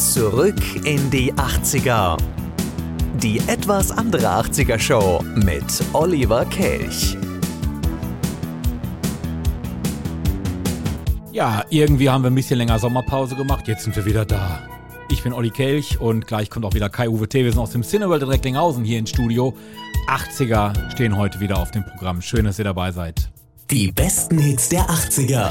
Zurück in die 80er. Die etwas andere 80er Show mit Oliver Kelch. Ja, irgendwie haben wir ein bisschen länger Sommerpause gemacht. Jetzt sind wir wieder da. Ich bin Olli Kelch und gleich kommt auch wieder Kai-Uwe T. Wir sind aus dem Cineworld in Recklinghausen hier ins Studio. 80er stehen heute wieder auf dem Programm. Schön, dass ihr dabei seid. Die besten Hits der 80er.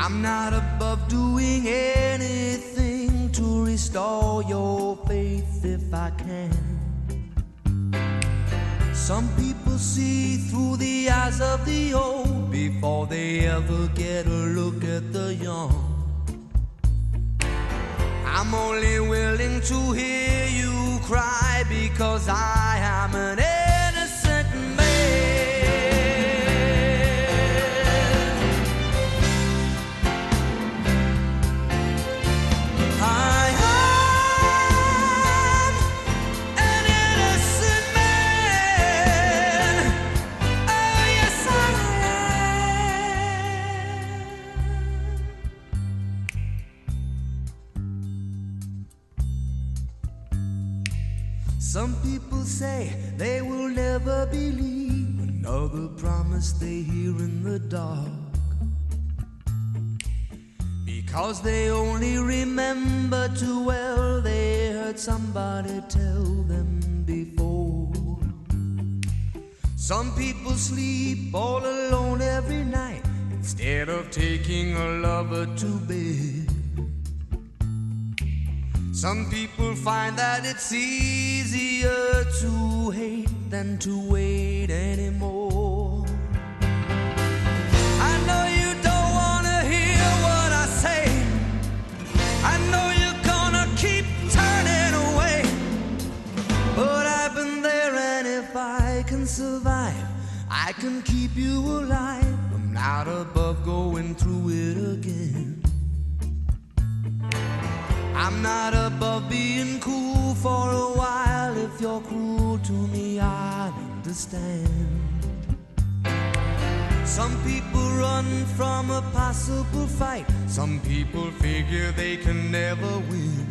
I'm not above doing anything to restore your faith if I can. Some people see through the eyes of the old before they ever get a look at the young. I'm only willing to hear you cry because I am an say they will never believe another promise they hear in the dark. Because they only remember too well they heard somebody tell them before. Some people sleep all alone every night instead of taking a lover to bed. Some people find that it's easier to hate than to wait anymore. I know you don't wanna hear what I say. I know you're gonna keep turning away. But I've been there, and if I can survive, I can keep you alive. I'm not above going through it again. I'm not above understand. Some people run from a possible fight. Some people figure they can never win.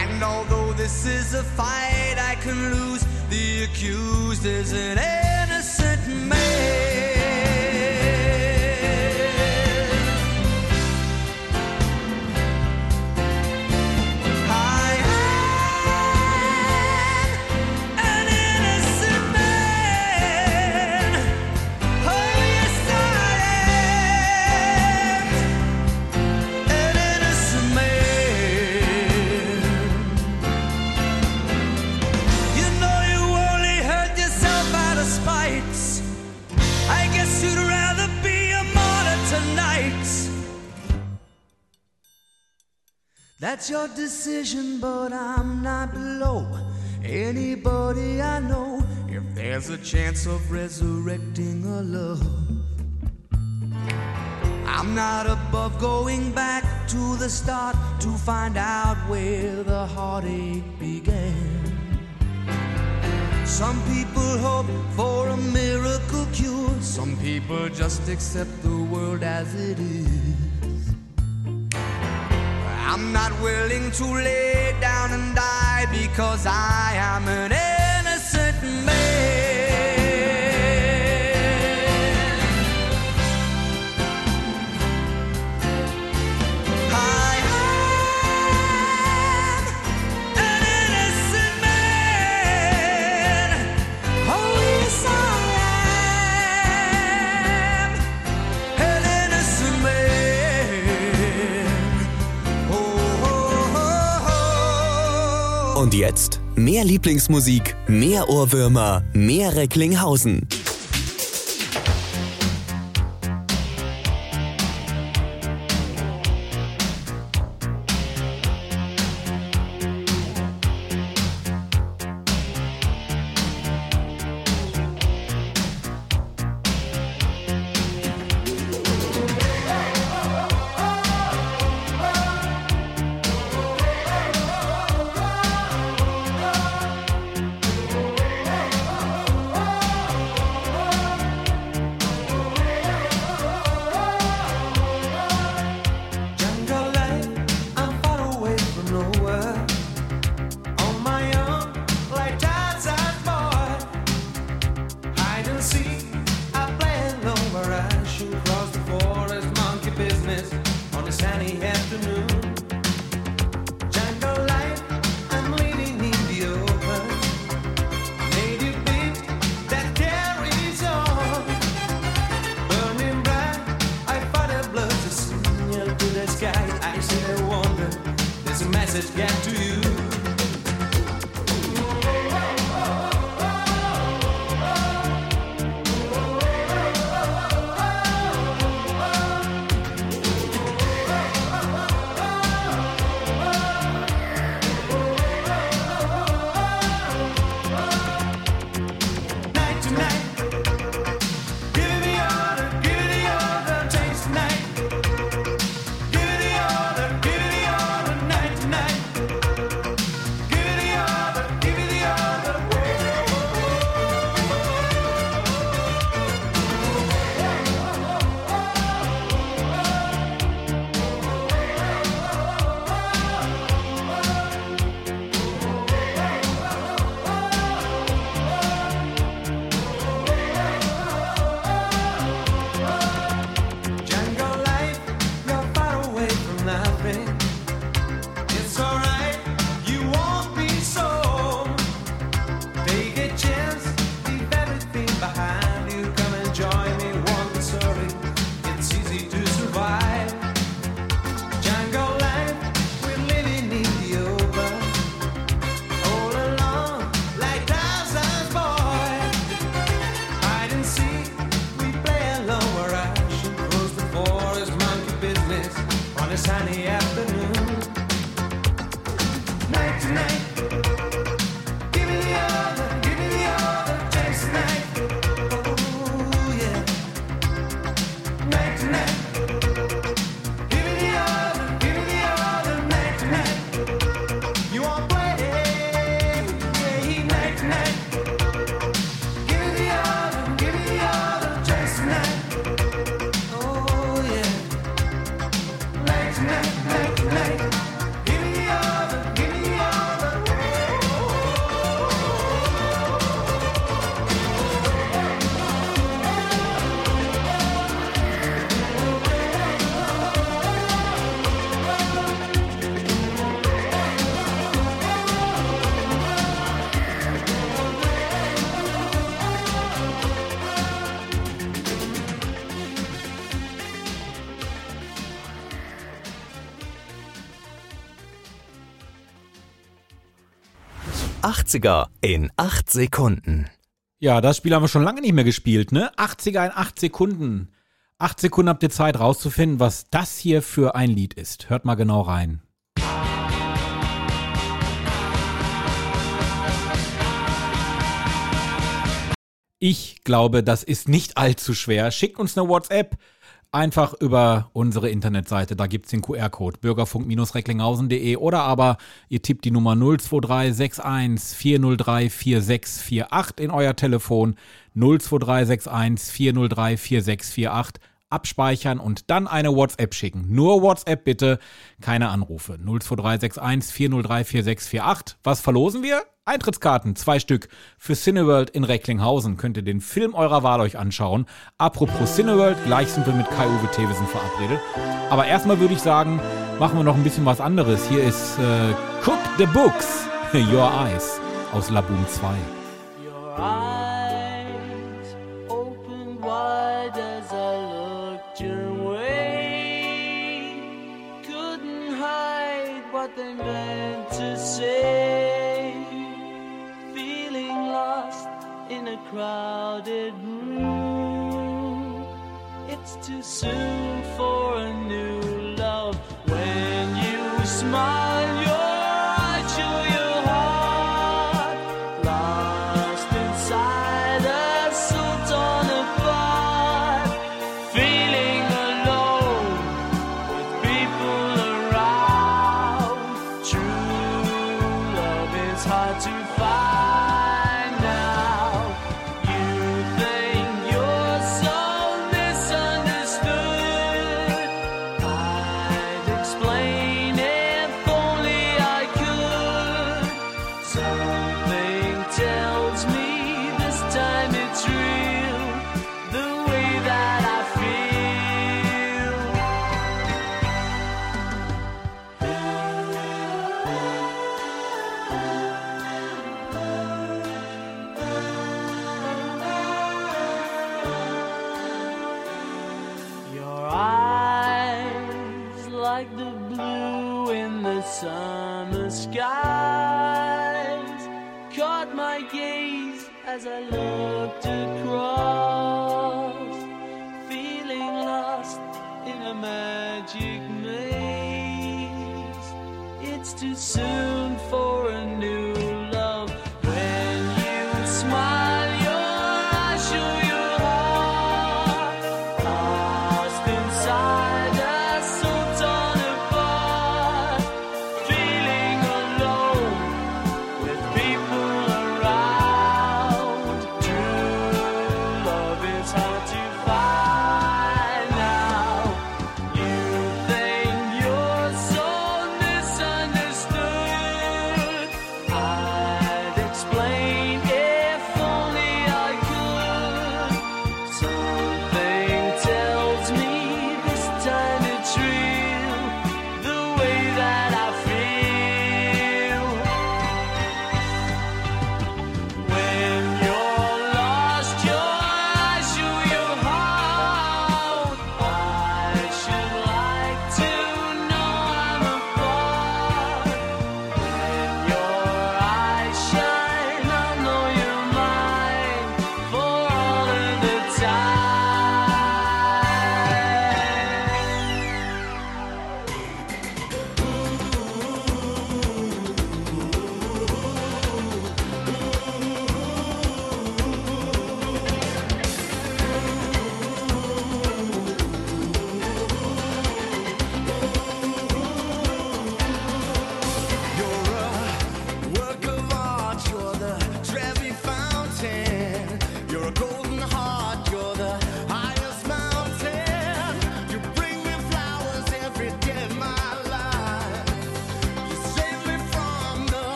And although this is a fight I can lose, the accused is an innocent man. That's your decision, but I'm not below anybody I know. If there's a chance of resurrecting a love, I'm not above going back to the start to find out where the heartache began. Some people hope for a miracle cure, some people just accept the world as it is. I'm not willing to lay down and die because I am an innocent man. Jetzt mehr Lieblingsmusik, mehr Ohrwürmer, mehr Recklinghausen. 80er in 8 Sekunden. Ja, das Spiel haben wir schon lange nicht mehr gespielt, ne? 80er in 8 Sekunden. 8 Sekunden habt ihr Zeit rauszufinden, was das hier für ein Lied ist. Hört mal genau rein. Ich glaube, das ist nicht allzu schwer. Schickt uns eine WhatsApp einfach über unsere Internetseite. Da gibt's den QR-Code bürgerfunk-recklinghausen.de oder aber ihr tippt die Nummer 02361 403 4648 in euer Telefon 02361 403 4648 abspeichern und dann eine WhatsApp schicken. Nur WhatsApp bitte, keine Anrufe. 02361 403 4648. Was verlosen wir? Eintrittskarten, zwei Stück für Cineworld in Recklinghausen. Könnt ihr den Film eurer Wahl euch anschauen. Apropos Cineworld, gleich sind wir mit Kai-Uwe Thewesen verabredet. Aber erstmal würde ich sagen, machen wir noch ein bisschen was anderes. Hier ist äh, Cook the Books, Your Eyes aus Laboom 2. Your eyes opened wide as I looked your way. Couldn't hide what they meant crowded room. It's too soon for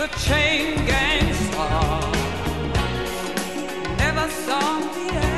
The chain gang song. Never stop the action.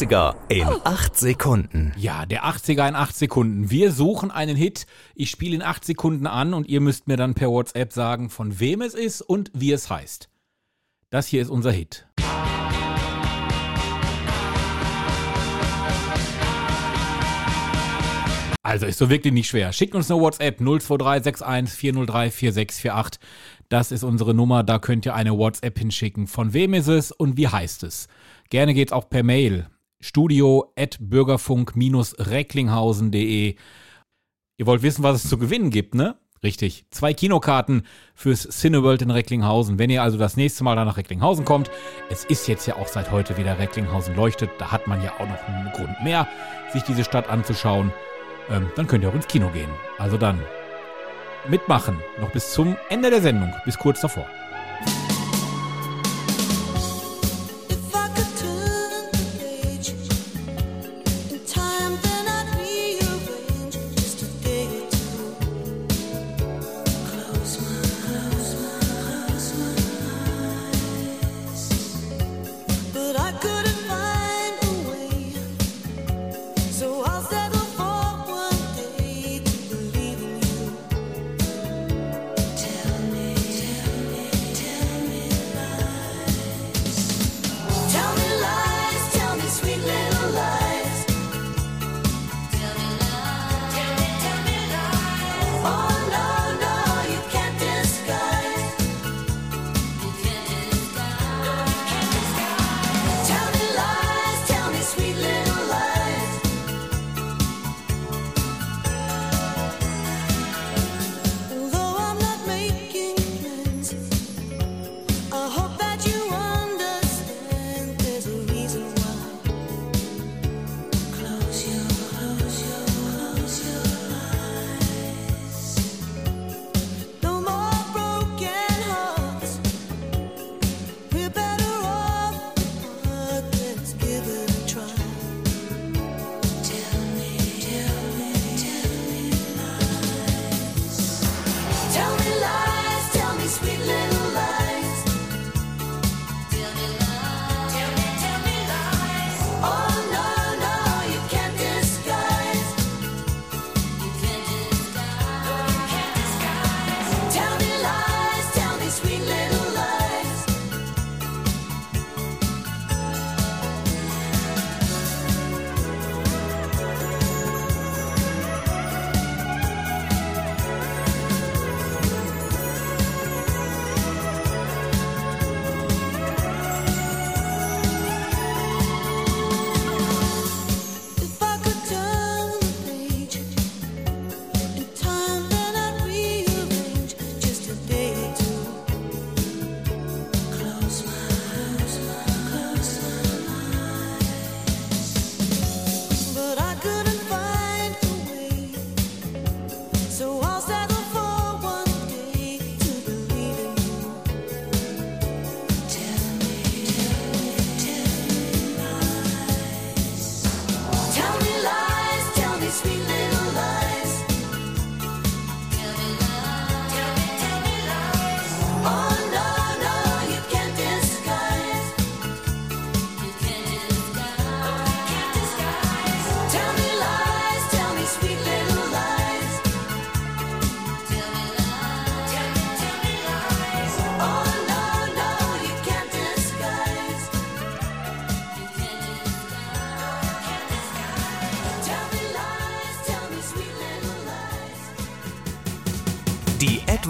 80er in 8 Sekunden. Ja, der 80er in 8 Sekunden. Wir suchen einen Hit. Ich spiele in 8 Sekunden an und ihr müsst mir dann per WhatsApp sagen, von wem es ist und wie es heißt. Das hier ist unser Hit. Also ist so wirklich nicht schwer. Schickt uns eine WhatsApp 02361 403 4648. Das ist unsere Nummer, da könnt ihr eine WhatsApp hinschicken. Von wem ist es und wie heißt es? Gerne geht's auch per Mail. Studio at bürgerfunk-recklinghausen.de. Ihr wollt wissen, was es zu gewinnen gibt, ne? Richtig. Zwei Kinokarten fürs Cineworld in Recklinghausen. Wenn ihr also das nächste Mal da nach Recklinghausen kommt, es ist jetzt ja auch seit heute wieder Recklinghausen leuchtet, da hat man ja auch noch einen Grund mehr, sich diese Stadt anzuschauen, ähm, dann könnt ihr auch ins Kino gehen. Also dann mitmachen, noch bis zum Ende der Sendung, bis kurz davor.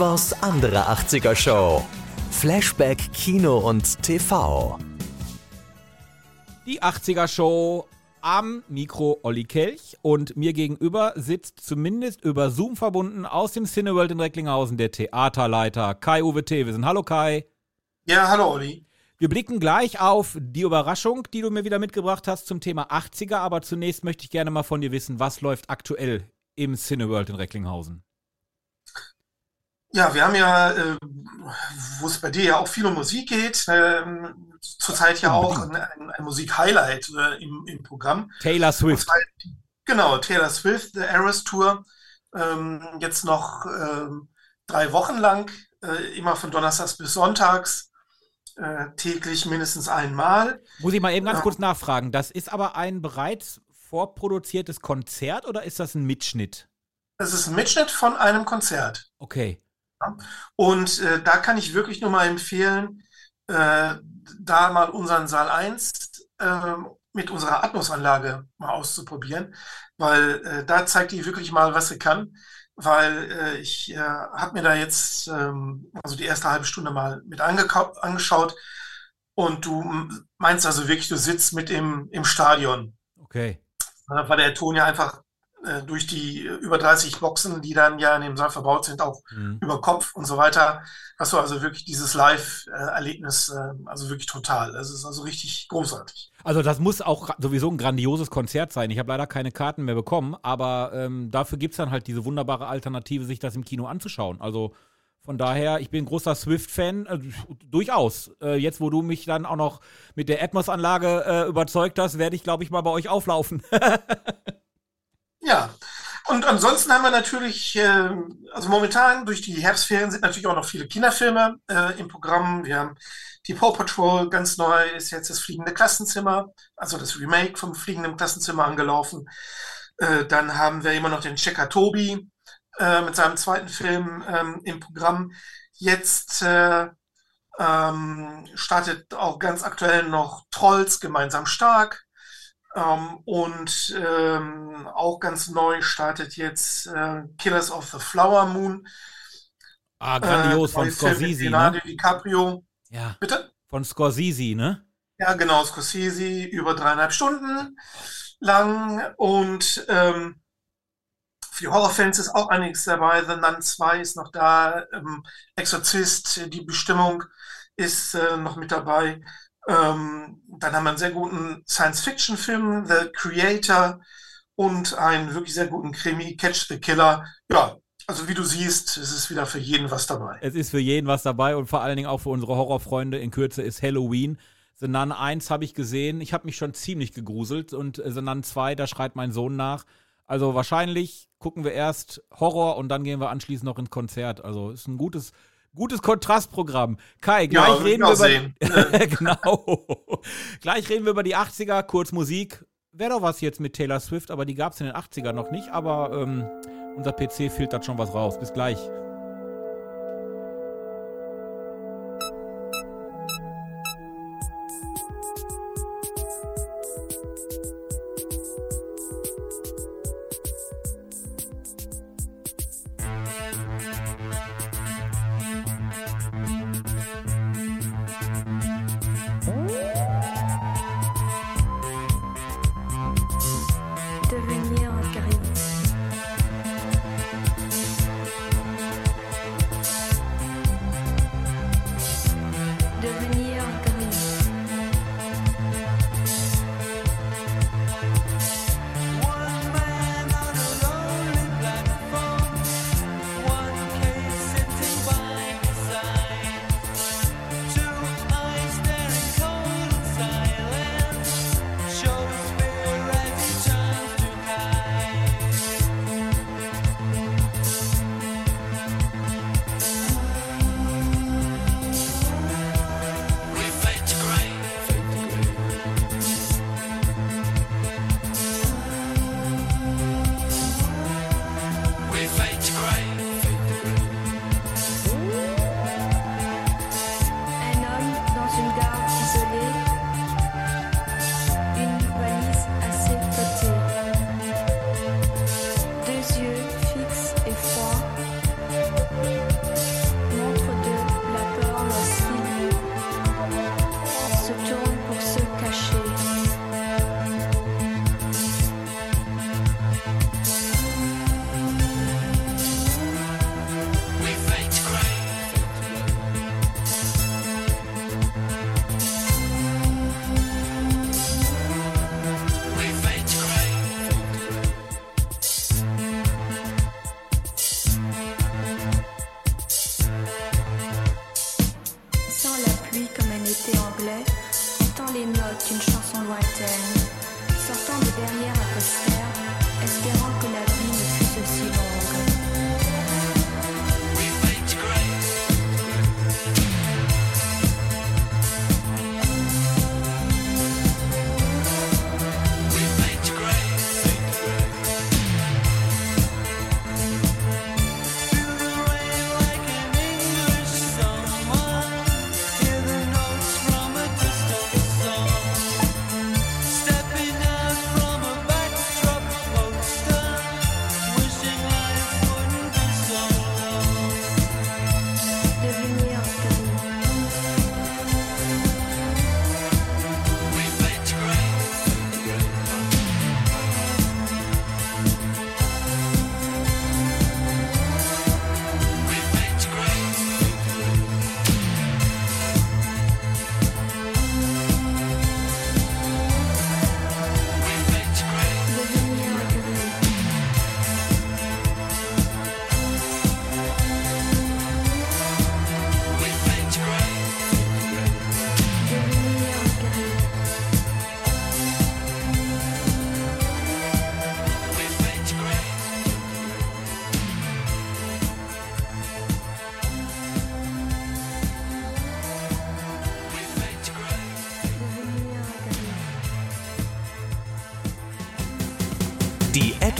Etwas andere 80er Show. Flashback Kino und TV. Die 80er Show am Mikro Olli Kelch und mir gegenüber sitzt zumindest über Zoom verbunden aus dem Cineworld in Recklinghausen der Theaterleiter Kai-Uwe Thewesen. Hallo Kai. Ja, hallo Olli. Wir blicken gleich auf die Überraschung, die du mir wieder mitgebracht hast zum Thema 80er, aber zunächst möchte ich gerne mal von dir wissen, was läuft aktuell im Cineworld in Recklinghausen? Ja, wir haben ja, äh, wo es bei dir ja auch viel um Musik geht, ähm, zurzeit ja auch ein, ein, ein Musik-Highlight äh, im, im Programm. Taylor Swift. zwar, genau, Taylor Swift, The Eras Tour. Ähm, jetzt noch ähm, drei Wochen lang, äh, immer von Donnerstags bis Sonntags, äh, täglich mindestens einmal. Muss ich mal eben ganz kurz nachfragen. Das ist aber ein bereits vorproduziertes Konzert oder ist das ein Mitschnitt? Das ist ein Mitschnitt von einem Konzert. Okay. Und äh, da kann ich wirklich nur mal empfehlen, äh, da mal unseren Saal 1 äh, mit unserer Atmos-Anlage mal auszuprobieren, weil äh, da zeigt die wirklich mal, was sie kann. Weil äh, ich äh, habe mir da jetzt ähm, also die erste halbe Stunde mal mit angeschaut und du meinst also wirklich, du sitzt mit im, im Stadion, Okay. äh, weil der Ton ja einfach äh, durch die äh, über 30 Boxen, die dann ja in dem Saal verbaut sind, auch Mhm. über Kopf und so weiter, hast du also wirklich dieses Live-Erlebnis, äh, also wirklich total. Das ist also richtig großartig. Also das muss auch sowieso ein grandioses Konzert sein. Ich habe leider keine Karten mehr bekommen, aber ähm, dafür gibt es dann halt diese wunderbare Alternative, sich das im Kino anzuschauen. Also von daher, ich bin ein großer Swift-Fan, äh, durchaus. Äh, jetzt, wo du mich dann auch noch mit der Atmos-Anlage äh, überzeugt hast, werde ich, glaube ich, mal bei euch auflaufen. Ja, und ansonsten haben wir natürlich, äh, also momentan durch die Herbstferien sind natürlich auch noch viele Kinderfilme äh, im Programm. Wir haben die Paw Patrol, ganz neu ist jetzt das Fliegende Klassenzimmer, also das Remake vom Fliegenden Klassenzimmer angelaufen. Äh, dann haben wir immer noch den Checker Tobi äh, mit seinem zweiten Film ähm, im Programm. Jetzt äh, ähm, startet auch ganz aktuell noch Trolls gemeinsam stark. Ähm, und ähm, auch ganz neu startet jetzt äh, Killers of the Flower Moon. ah, grandios Äh, von Scorsese, Leonardo ne? DiCaprio. Ja, Bitte? von Scorsese, ne? Ja, genau, Scorsese, über dreieinhalb Stunden lang. Und ähm, für die Horrorfans ist auch einiges dabei. The Nun 2 ist noch da. Ähm, Exorzist, die Bestimmung ist äh, noch mit dabei. Ähm, dann haben wir einen sehr guten Science-Fiction-Film, The Creator, und einen wirklich sehr guten Krimi, Catch the Killer. Ja, also wie du siehst, es ist wieder für jeden was dabei. Es ist für jeden was dabei und vor allen Dingen auch für unsere Horrorfreunde. In Kürze ist Halloween. The Nun 1 habe ich gesehen. Ich habe mich schon ziemlich gegruselt und The Nun 2, da schreit mein Sohn nach. Also wahrscheinlich gucken wir erst Horror und dann gehen wir anschließend noch ins Konzert. Also ist ein gutes, gutes Kontrastprogramm. Kai, gleich Ja, reden wir über sehen. genau. gleich reden wir über die 80er, kurz Musik. Wäre doch was jetzt mit Taylor Swift, aber die gab es in den 80ern noch nicht. Aber ähm, unser PC filtert schon was raus. Bis gleich.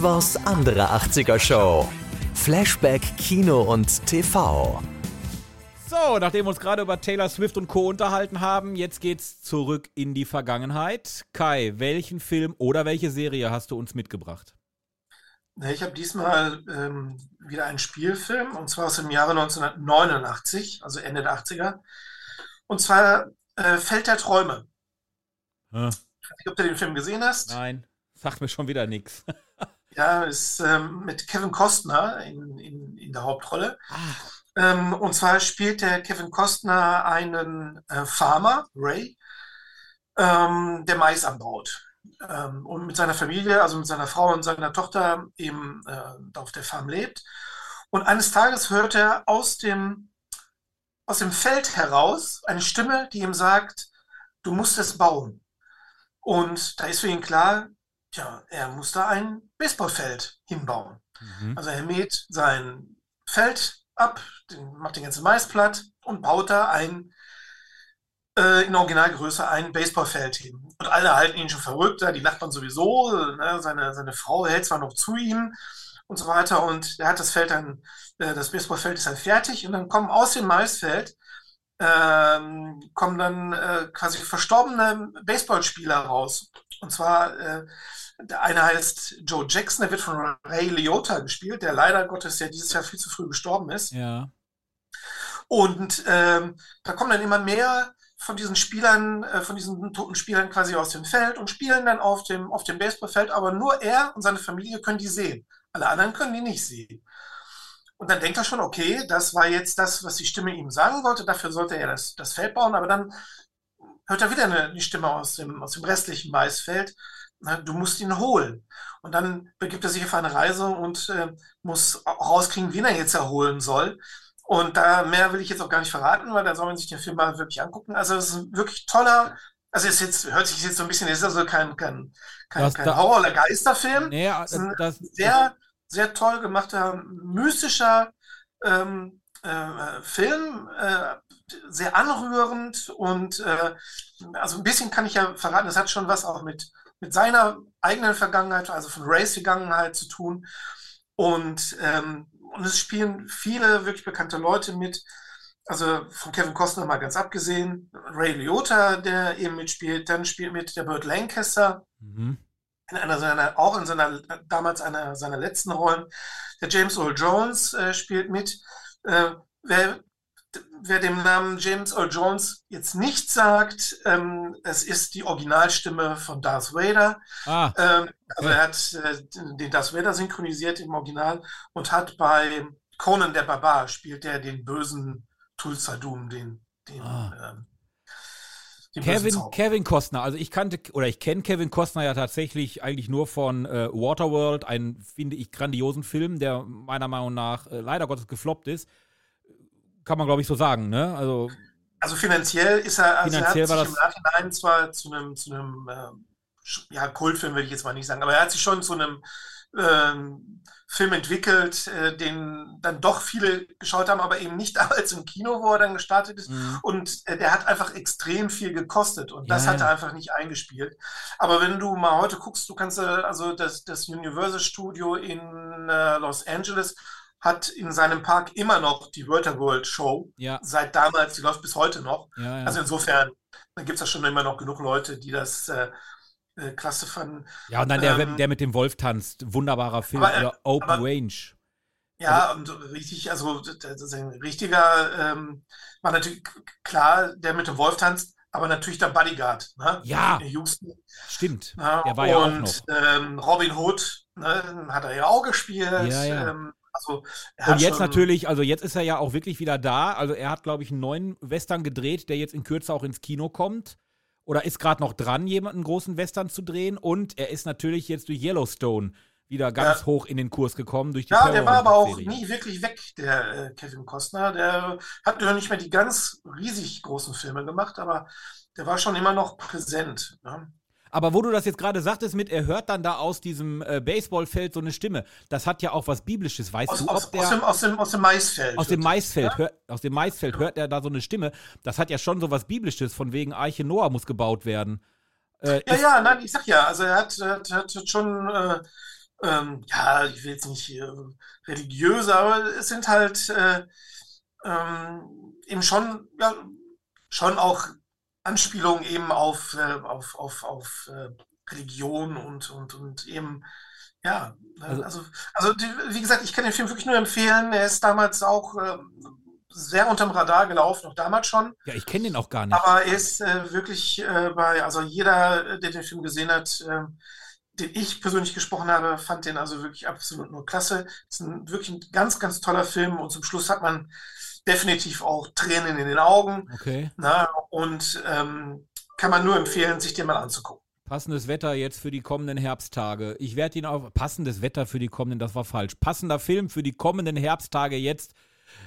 Etwas andere 80er Show. Flashback Kino und TV. So, nachdem wir uns gerade über Taylor Swift und Co. unterhalten haben, jetzt geht's zurück in die Vergangenheit. Kai, welchen Film oder welche Serie hast du uns mitgebracht? Ich habe diesmal ähm, wieder einen Spielfilm, und zwar aus dem Jahre 1989, also Ende der 80er. Und zwar äh, Feld der Träume. Hä? Ich weiß nicht, ob du den Film gesehen hast. Nein, sagt mir schon wieder nichts. Ja, ist ähm, mit Kevin Costner in, in, in der Hauptrolle. Ah, Ähm, und zwar spielt der Kevin Costner einen äh, Farmer, Ray, ähm, der Mais anbaut. Ähm, und mit seiner Familie, also mit seiner Frau und seiner Tochter eben äh, auf der Farm lebt. Und eines Tages hört er aus dem, aus dem Feld heraus eine Stimme, die ihm sagt, du musst es bauen. Und da ist für ihn klar, tja, er muss da ein Baseballfeld hinbauen. mhm. Also er mäht sein Feld ab, macht den ganzen Mais platt und baut da ein, äh, in Originalgröße ein Baseballfeld hin. Und alle halten ihn schon verrückt, die Nachbarn sowieso, ne, seine, seine Frau hält zwar noch zu ihm und so weiter und er hat das Feld dann, äh, das Baseballfeld ist dann fertig und dann kommen aus dem Maisfeld ähm, kommen dann äh, quasi verstorbene Baseballspieler raus. Und zwar, äh, der eine heißt Joe Jackson, der wird von Ray Liotta gespielt, der leider Gottes ja dieses Jahr viel zu früh gestorben ist. Ja. Und ähm, da kommen dann immer mehr von diesen Spielern, äh, von diesen toten Spielern quasi aus dem Feld und spielen dann auf dem, auf dem Baseballfeld, aber nur er und seine Familie können die sehen. Alle anderen können die nicht sehen. Und dann denkt er schon, okay, das war jetzt das, was die Stimme ihm sagen wollte, dafür sollte er das, das Feld bauen, aber dann hört er wieder eine, eine Stimme aus dem, aus dem restlichen Maisfeld, na, du musst ihn holen. Und dann begibt er sich auf eine Reise und äh, muss rauskriegen, wen er jetzt erholen soll. Und da mehr will ich jetzt auch gar nicht verraten, weil da soll man sich den Film mal wirklich angucken. Also es ist ein wirklich toller, also es jetzt, hört sich jetzt so ein bisschen, es ist also kein, kein, kein, Das- kein da- Horror- oder Geisterfilm. Nee, ist ein das, sehr, sehr toll gemachter, mystischer ähm, äh, Film, äh, sehr anrührend und äh, also ein bisschen kann ich ja verraten, das hat schon was auch mit, mit seiner eigenen Vergangenheit, also von Rays Vergangenheit zu tun. Und, ähm, und es spielen viele wirklich bekannte Leute mit. Also von Kevin Costner mal ganz abgesehen, Ray Liotta, der eben mitspielt, dann spielt mit der Burt Lancaster, mhm. in einer seiner, auch in seiner, damals einer seiner letzten Rollen. Der James Earl Jones äh, spielt mit. Äh, wer, wer dem Namen James Earl Jones jetzt nicht sagt, ähm, es ist die Originalstimme von Darth Vader. Ah, Ähm, also er hat äh, den Darth Vader synchronisiert im Original und hat bei Conan der Barbar spielt er den bösen Tulsadum, den, den, Ah. ähm, Kevin. Kevin Costner. Also ich kannte oder ich kenne Kevin Costner ja tatsächlich eigentlich nur von äh, Waterworld, einen, finde ich, grandiosen Film, der meiner Meinung nach äh, leider Gottes gefloppt ist. Kann man, glaube ich, so sagen, ne? Also, Also finanziell ist er, also Finanziell er hat sich im das- Nachhinein zwar zu einem, zu einem sch- ja, Kultfilm will ich jetzt mal nicht sagen, aber er hat sich schon zu einem ähm, Film entwickelt, äh, den dann doch viele geschaut haben, aber eben nicht damals im Kino, wo er dann gestartet ist. mh, Und äh, der hat einfach extrem viel gekostet und das Ja, hat er ja. einfach nicht eingespielt. Aber wenn du mal heute guckst, du kannst, äh, also das, das Universal Studio in äh, Los Angeles hat in seinem Park immer noch die World Show. ja, Seit damals, die läuft bis heute noch. ja, ja. Also insofern, dann gibt es da schon immer noch genug Leute, die das äh, äh, klasse fanden. ja, und dann der, ähm, der mit dem Wolf tanzt. Wunderbarer Film. aber, äh, oder Open aber- Range. Ja, und richtig, also das ist ein richtiger, ähm, war natürlich klar, der mit dem Wolf tanzt, aber natürlich der Bodyguard, ne? Ja. Der Houston. Stimmt. Ne? Der war ja auch und noch. ähm, Robin Hood ne, hat er ja auch gespielt. Ja, ja. Ähm, also Und jetzt natürlich, also jetzt ist er ja auch wirklich wieder da. Also er hat, glaube ich, einen neuen Western gedreht, der jetzt in Kürze auch ins Kino kommt. Oder ist gerade noch dran, jemanden großen Western zu drehen. Und er ist natürlich jetzt durch Yellowstone wieder ganz Ja. hoch in den Kurs gekommen durch die Ja, der war aber auch nie wirklich weg, der äh, Kevin Costner. Der hat ja nicht mehr die ganz riesig großen Filme gemacht, aber der war schon immer noch präsent. Ne? Aber wo du das jetzt gerade sagtest mit, er hört dann da aus diesem äh, Baseballfeld so eine Stimme, das hat ja auch was Biblisches. Weißt Aus, du, aus, der aus, dem, aus, dem, aus dem Maisfeld. aus dem Maisfeld, hört, aus dem Maisfeld hört er da so eine Stimme. Das hat ja schon so was Biblisches, von wegen Arche Noah muss gebaut werden. Äh, Ja, ja, nein, ich sag ja, also er hat, hat, hat schon, äh, ähm, ja, ich will jetzt nicht äh, religiös, aber es sind halt äh, ähm, eben schon, ja, schon auch Anspielungen eben auf, äh, auf, auf, auf äh, Religion und, und, und eben, ja, ne, Also- also, also die, wie gesagt, ich kann den Film wirklich nur empfehlen. Er ist damals auch äh, sehr unterm Radar gelaufen, auch damals schon. Ja, ich kenne den auch gar nicht. Aber er ist äh, wirklich äh, bei, also jeder, äh, der den Film gesehen hat, äh, den ich persönlich gesprochen habe, fand den also wirklich absolut nur klasse. Es ist ein, wirklich ein ganz, ganz toller Film und zum Schluss hat man definitiv auch Tränen in den Augen. Okay. Na, und ähm, kann man nur empfehlen, sich den mal anzugucken. Passendes Wetter jetzt für die kommenden Herbsttage. Ich werde ihn auf. Passendes Wetter für die kommenden, das war falsch. Passender Film für die kommenden Herbsttage jetzt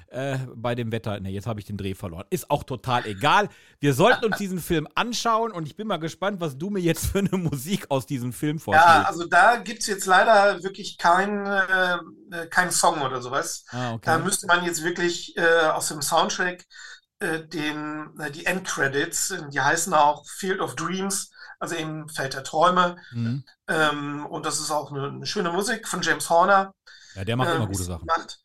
äh, bei dem Wetter. Ne, jetzt habe ich den Dreh verloren. Ist auch total egal. Wir sollten uns diesen Film anschauen und ich bin mal gespannt, was du mir jetzt für eine Musik aus diesem Film Ja, vorstellst. also da gibt es jetzt leider wirklich keinen äh, äh, keinen Song oder sowas. ah, Da okay. müsste man jetzt wirklich äh, aus dem Soundtrack äh, den, äh, die Endcredits, äh, die heißen auch Field of Dreams, also eben Feld der Träume. Mhm. Ähm, und das ist auch eine, eine schöne Musik von James Horner. Ja, der macht ähm, immer gute Sachen. Gemacht.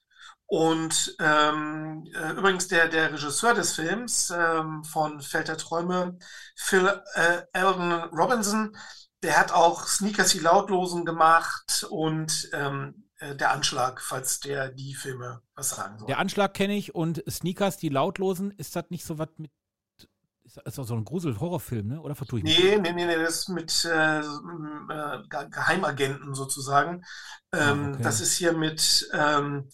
Und ähm, äh, übrigens der, der Regisseur des Films ähm, von Feld der Träume, Phil äh, Alden Robinson, der hat auch Sneakers die Lautlosen gemacht und ähm, äh, der Anschlag, falls der die Filme was sagen soll. Der Anschlag kenne ich und Sneakers, die lautlosen, ist das nicht so was mit. Ist das so ein Grusel-Horrorfilm, ne? Oder vertue ich mich? Nee, nee, nee, nee, das ist mit äh, äh, Ge- Geheimagenten sozusagen. Ähm, Ah, okay. Das ist hier mit, ähm,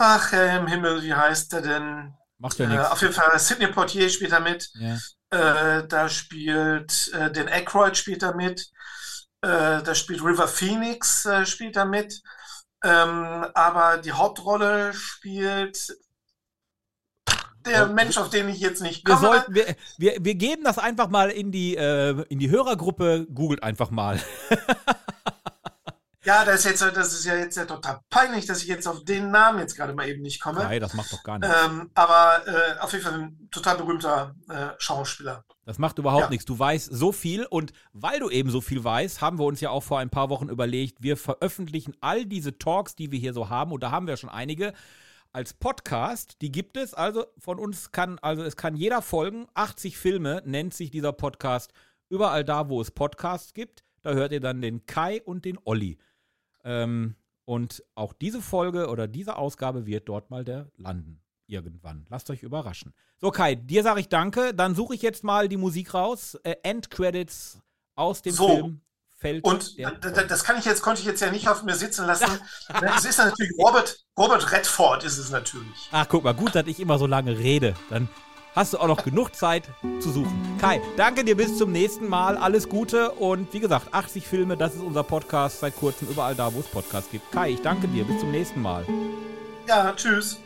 ach, Herr im Himmel, wie heißt der denn? Macht ja Äh, nichts. auf jeden Fall, Sidney Poitier spielt da mit. Ja. Äh, da spielt äh, Dan Aykroyd spielt da mit. Äh, da spielt River Phoenix äh, spielt da mit. Ähm, aber die Hauptrolle spielt der Ja, Mensch, auf den ich jetzt nicht Wir, komme. sollten, wir, wir, wir geben das einfach mal in die, äh, in die Hörergruppe. Googelt einfach mal. Ja, das ist jetzt, das ist ja jetzt ja total peinlich, dass ich jetzt auf den Namen jetzt gerade mal eben nicht komme. Nein, das macht doch gar nichts. Ähm, aber äh, auf jeden Fall ein total berühmter äh, Schauspieler. Das macht überhaupt Ja. nichts. Du weißt so viel und weil du eben so viel weißt, haben wir uns ja auch vor ein paar Wochen überlegt, wir veröffentlichen all diese Talks, die wir hier so haben und da haben wir schon einige als Podcast. Die gibt es also von uns kann also es kann jeder folgen. 80 Filme nennt sich dieser Podcast. Überall da, wo es Podcasts gibt, da hört ihr dann den Kai und den Olli. Ähm, und auch diese Folge oder diese Ausgabe wird dort mal der landen. Irgendwann. Lasst euch überraschen. So, Kai, dir sage ich danke. Dann suche ich jetzt mal die Musik raus. Äh, Endcredits aus dem So. Film Feld Und das kann ich jetzt, konnte ich jetzt ja nicht auf mir sitzen lassen. Es ist natürlich Robert, Robert Redford ist es natürlich. Ach, guck mal, gut, dass ich immer so lange rede. Dann hast du auch noch genug Zeit zu suchen. Kai, danke dir bis zum nächsten Mal. Alles Gute und wie gesagt, 80 Filme, das ist unser Podcast seit kurzem überall da, wo es Podcasts gibt. Kai, ich danke dir. Bis zum nächsten Mal. Ja, tschüss.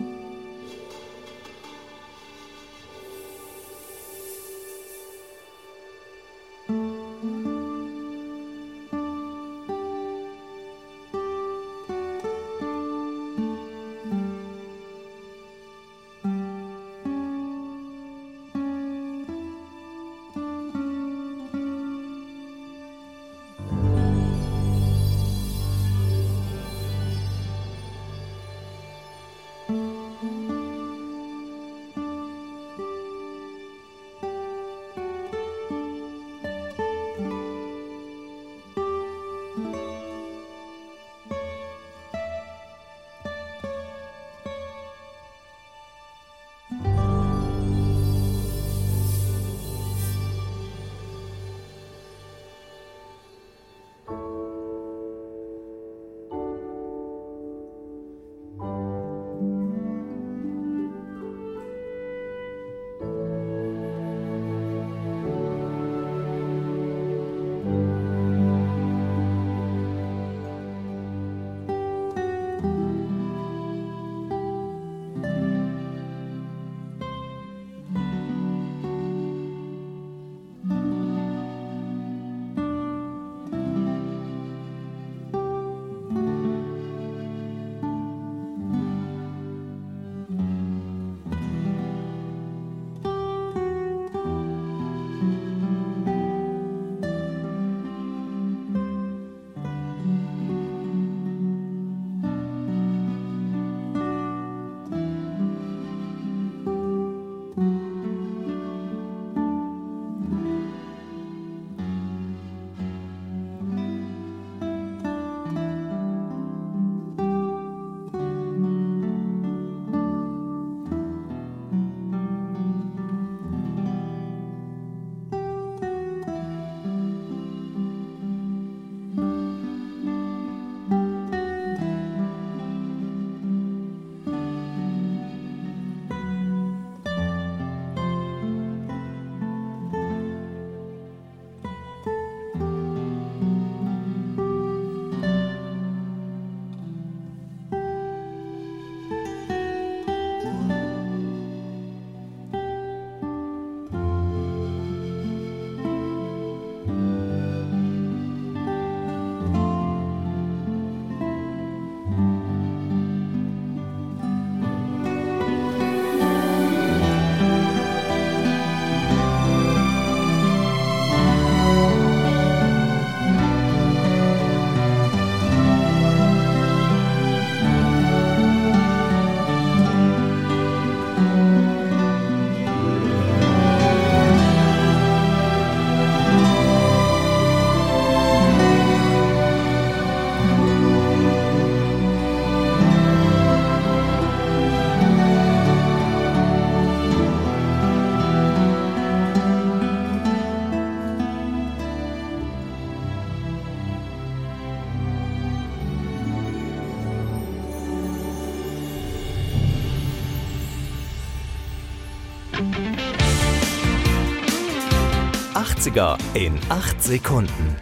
80er in 8 Sekunden.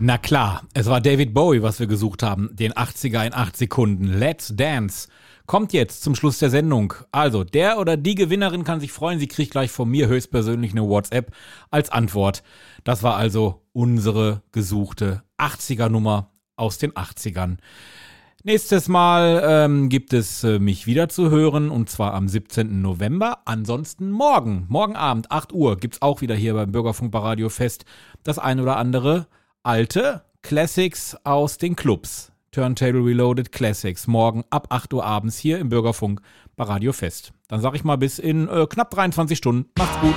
Na klar, es war David Bowie, was wir gesucht haben. Den 80er in 8 Sekunden. Let's Dance. Kommt jetzt zum Schluss der Sendung. Also, der oder die Gewinnerin kann sich freuen. Sie kriegt gleich von mir höchstpersönlich eine WhatsApp als Antwort. Das war also unsere gesuchte 80er Nummer aus den 80ern. Nächstes Mal ähm, gibt es äh, mich wieder zu hören und zwar am 17. November. Ansonsten morgen, morgen Abend, 8 Uhr, gibt's auch wieder hier beim Bürgerfunk Radio Fest das ein oder andere alte Classics aus den Clubs. Turntable Reloaded Classics. Morgen ab 8 Uhr abends hier im Bürgerfunk bei Radio Fest. Dann sag ich mal bis in äh, knapp 23 Stunden. Macht's gut.